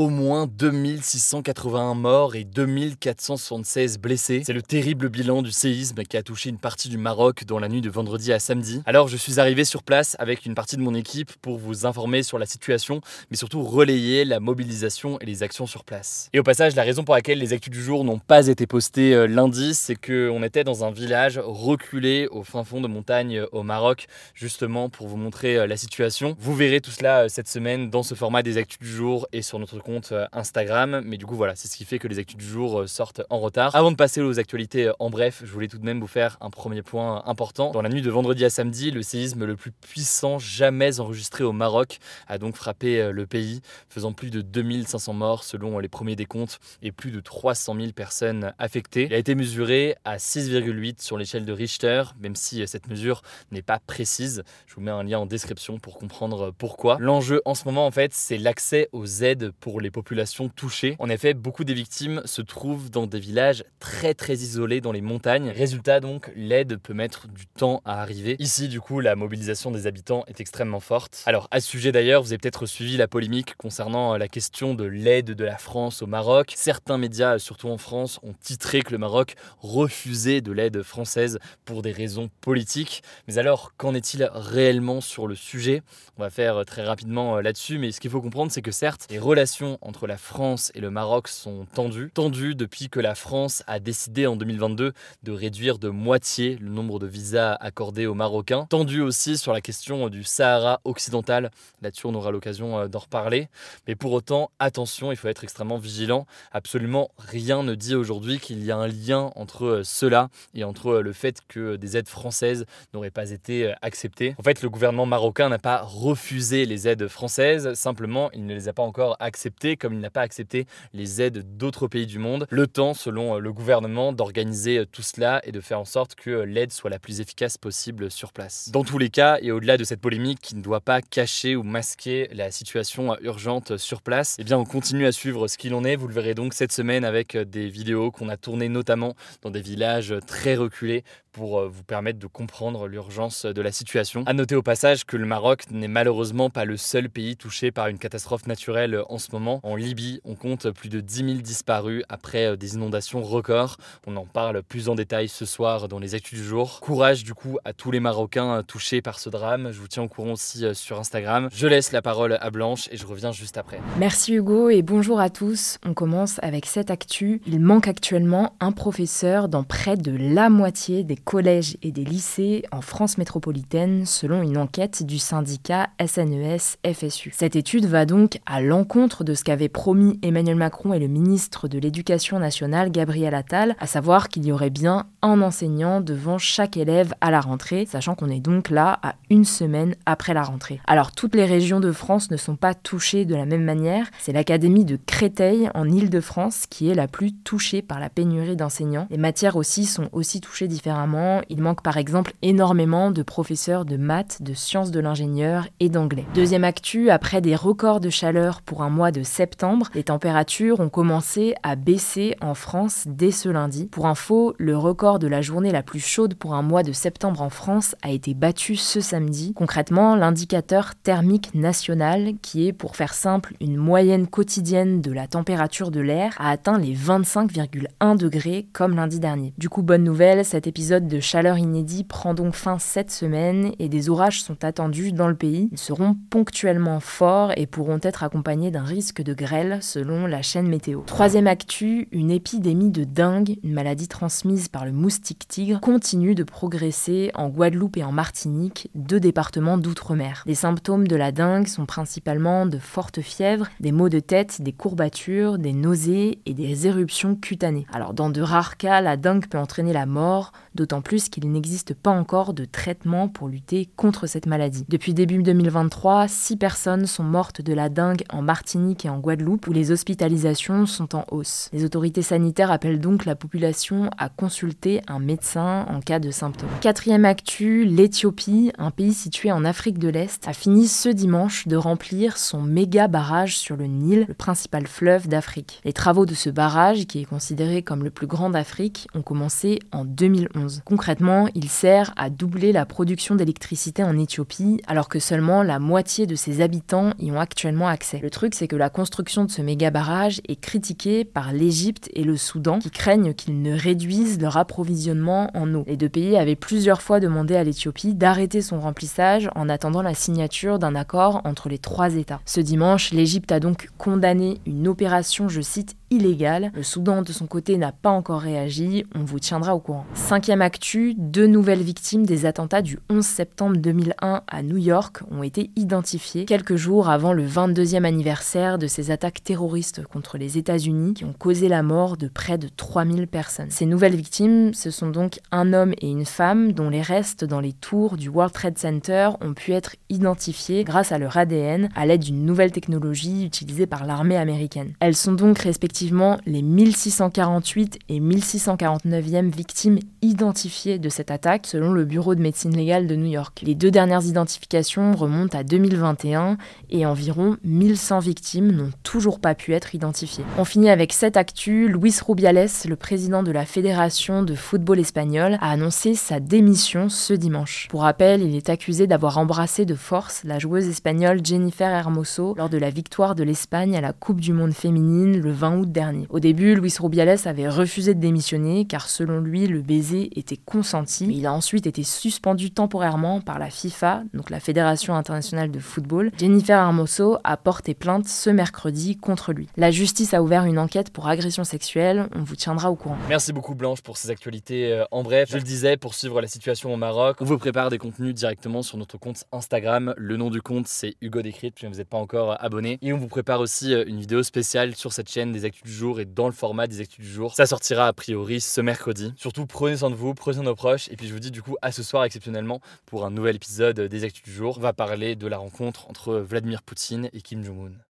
Au moins 2681 morts et 2476 blessés. C'est le terrible bilan du séisme qui a touché une partie du Maroc dans la nuit de vendredi à samedi. Alors je suis arrivé sur place avec une partie de mon équipe pour vous informer sur la situation, mais surtout relayer la mobilisation et les actions sur place. Et au passage, la raison pour laquelle les actus du jour n'ont pas été postées euh, lundi, c'est qu'on était dans un village reculé au fin fond de montagne euh, au Maroc, justement pour vous montrer euh, la situation. Vous verrez tout cela cette semaine dans ce format des actus du jour et sur notre compte euh, Instagram. Mais du coup, voilà, c'est ce qui fait que les actus du jour euh, sortent en retard. Avant de passer aux actualités euh, en bref, je voulais tout de même vous faire un premier point important. Dans la nuit de vendredi à samedi, le séisme le plus puissant jamais enregistré au Maroc a donc frappé le pays, faisant plus de 2500 morts selon les premiers décomptes et plus de 300 000 personnes affectées. Il a été mesuré à 6,8 sur l'échelle de Richter, même si cette mesure n'est pas précise. Je vous mets un lien en description pour comprendre pourquoi. L'enjeu en ce moment, en fait, c'est l'accès aux aides pour les populations touchées. En effet, beaucoup des victimes se trouvent dans des villages très très isolés dans les montagnes. Résultat donc, l'aide peut mettre du temps à arriver. Ici, du coup, la mobilisation des habitants est extrêmement forte. Alors, à ce sujet d'ailleurs, vous avez peut-être suivi la polémique concernant la question de l'aide de la France au Maroc. Certains médias, surtout en France, ont titré que le Maroc refusait de l'aide française pour des raisons politiques. Mais alors, qu'en est-il réellement sur le sujet? On va faire très rapidement là-dessus, mais ce qu'il faut comprendre, c'est que certes, les relations entre la France et le Maroc sont tendues. Tendues depuis que la France a décidé en 2022 de réduire de moitié le nombre de visas accordés aux Marocains. Tendues aussi sur la question du Sahara occidental. Là-dessus, on aura l'occasion d'en reparler. Mais pour autant, attention, il faut être extrêmement vigilant. Absolument rien ne dit aujourd'hui qu'il y a un lien entre cela et entre le fait que des aides françaises n'auraient pas été acceptées. En fait, le gouvernement marocain n'a pas refusé les aides françaises, simplement il ne les a pas encore acceptées comme il n'a pas accepté les aides d'autres pays du monde. Le temps, selon le gouvernement, d'organiser tout cela et de faire en sorte que l'aide soit la plus efficace possible sur place. Dans tous les cas, et au-delà de cette polémique qui ne doit pas cacher ou masquer la situation urgente sur place, eh bien on continue à suivre ce qu'il en est. Vous le verrez donc cette semaine avec des vidéos qu'on a tournées notamment dans des villages très reculés pour vous permettre de comprendre l'urgence de la situation. À noter au passage que le Maroc n'est malheureusement pas le seul pays touché par une catastrophe naturelle en ce moment. En Libye, on compte plus de 10 000 disparus après des inondations records. On en parle plus en détail ce soir dans les actus du jour. Courage du coup à tous les Marocains touchés par ce drame. Je vous tiens au courant aussi sur Instagram. Je laisse la parole à Blanche et je reviens juste après. Merci Hugo et bonjour à tous. On commence avec cette actu. Il manque actuellement un professeur dans près de la moitié des collèges et des lycées en France métropolitaine selon une enquête du syndicat SNES-FSU. Cette étude va donc à l'encontre de ce qu'avaient promis Emmanuel Macron et le ministre de l'Éducation nationale Gabriel Attal, à savoir qu'il y aurait bien un enseignant devant chaque élève à la rentrée, sachant qu'on est donc là à une semaine après la rentrée. Alors toutes les régions de France ne sont pas touchées de la même manière, c'est l'académie de Créteil en Île-de-France qui est la plus touchée par la pénurie d'enseignants. Les matières aussi sont aussi touchées différemment, il manque par exemple énormément de professeurs de maths, de sciences de l'ingénieur et d'anglais. Deuxième actu, après des records de chaleur pour un mois de septembre, les températures ont commencé à baisser en France dès ce lundi. Pour info, le record de la journée la plus chaude pour un mois de septembre en France a été battu ce samedi. Concrètement, l'indicateur thermique national, qui est pour faire simple une moyenne quotidienne de la température de l'air, a atteint les 25,1 degrés comme lundi dernier. Du coup, bonne nouvelle, cet épisode de chaleur inédit prend donc fin cette semaine et des orages sont attendus dans le pays. Ils seront ponctuellement forts et pourront être accompagnés d'un risque de grêle selon la chaîne météo. Troisième actu, une épidémie de dengue, une maladie transmise par le moustique tigre, continue de progresser en Guadeloupe et en Martinique, deux départements d'outre-mer. Les symptômes de la dengue sont principalement de fortes fièvres, des maux de tête, des courbatures, des nausées et des éruptions cutanées. Alors dans de rares cas, la dengue peut entraîner la mort, d'autant plus qu'il n'existe pas encore de traitement pour lutter contre cette maladie. Depuis début 2023, 6 personnes sont mortes de la dengue en Martinique et en Guadeloupe, où les hospitalisations sont en hausse. Les autorités sanitaires appellent donc la population à consulter un médecin en cas de symptômes. Quatrième actu, l'Éthiopie, un pays situé en Afrique de l'Est, a fini ce dimanche de remplir son méga barrage sur le Nil, le principal fleuve d'Afrique. Les travaux de ce barrage, qui est considéré comme le plus grand d'Afrique, ont commencé en 2011. Concrètement, il sert à doubler la production d'électricité en Éthiopie, alors que seulement la moitié de ses habitants y ont actuellement accès. Le truc, c'est que la construction de ce méga barrage est critiquée par l'Égypte et le Soudan, qui craignent qu'il ne réduise leur approvisionnement en eau. Les deux pays avaient plusieurs fois demandé à l'Éthiopie d'arrêter son remplissage en attendant la signature d'un accord entre les trois États. Ce dimanche, l'Égypte a donc condamné une opération, je cite, illégale. Le Soudan, de son côté, n'a pas encore réagi. On vous tiendra au courant. Cinquième actu, deux nouvelles victimes des attentats du 11 septembre 2001 à New York ont été identifiées quelques jours avant le 22e anniversaire de ces attaques terroristes contre les États-Unis qui ont causé la mort de près de 3000 personnes. Ces nouvelles victimes, ce sont donc un homme et une femme dont les restes dans les tours du World Trade Center ont pu être identifiés grâce à leur ADN à l'aide d'une nouvelle technologie utilisée par l'armée américaine. Elles sont donc respectivement les 1648 et 1649e victimes identifiées de cette attaque selon le Bureau de médecine légale de New York. Les deux dernières identifications remontent à 2021 et environ 1100 victimes n'ont toujours pas pu être identifiées. On finit avec cette actu. Luis Rubiales, le président de la Fédération de football espagnol, a annoncé sa démission ce dimanche. Pour rappel, il est accusé d'avoir embrassé de force la joueuse espagnole Jennifer Hermoso lors de la victoire de l'Espagne à la Coupe du Monde féminine le 20 août dernier. Au début, Luis Rubiales avait refusé de démissionner car selon lui, le baiser était consenti. il a ensuite été suspendu temporairement par la FIFA, donc la Fédération internationale de football. Jennifer Hermoso a porté plainte ce mercredi contre lui. La justice a ouvert une enquête pour agression sexuelle. On vous tiendra au courant. Merci beaucoup Blanche pour ces actualités euh, en bref. Je le disais, pour suivre la situation au Maroc, on vous prépare des contenus directement sur notre compte Instagram. Le nom du compte, c'est Hugo Décrypte, si vous n'êtes pas encore abonné. Et on vous prépare aussi euh, une vidéo spéciale sur cette chaîne des actus du jour et dans le format des actus du jour. Ça sortira a priori ce mercredi. Surtout prenez soin de vous, prenez soin de nos proches et puis je vous dis du coup à ce soir exceptionnellement pour un nouvel épisode des actus du jour. On va parler de la rencontre entre Vladimir Poutine et Kim Jong-un.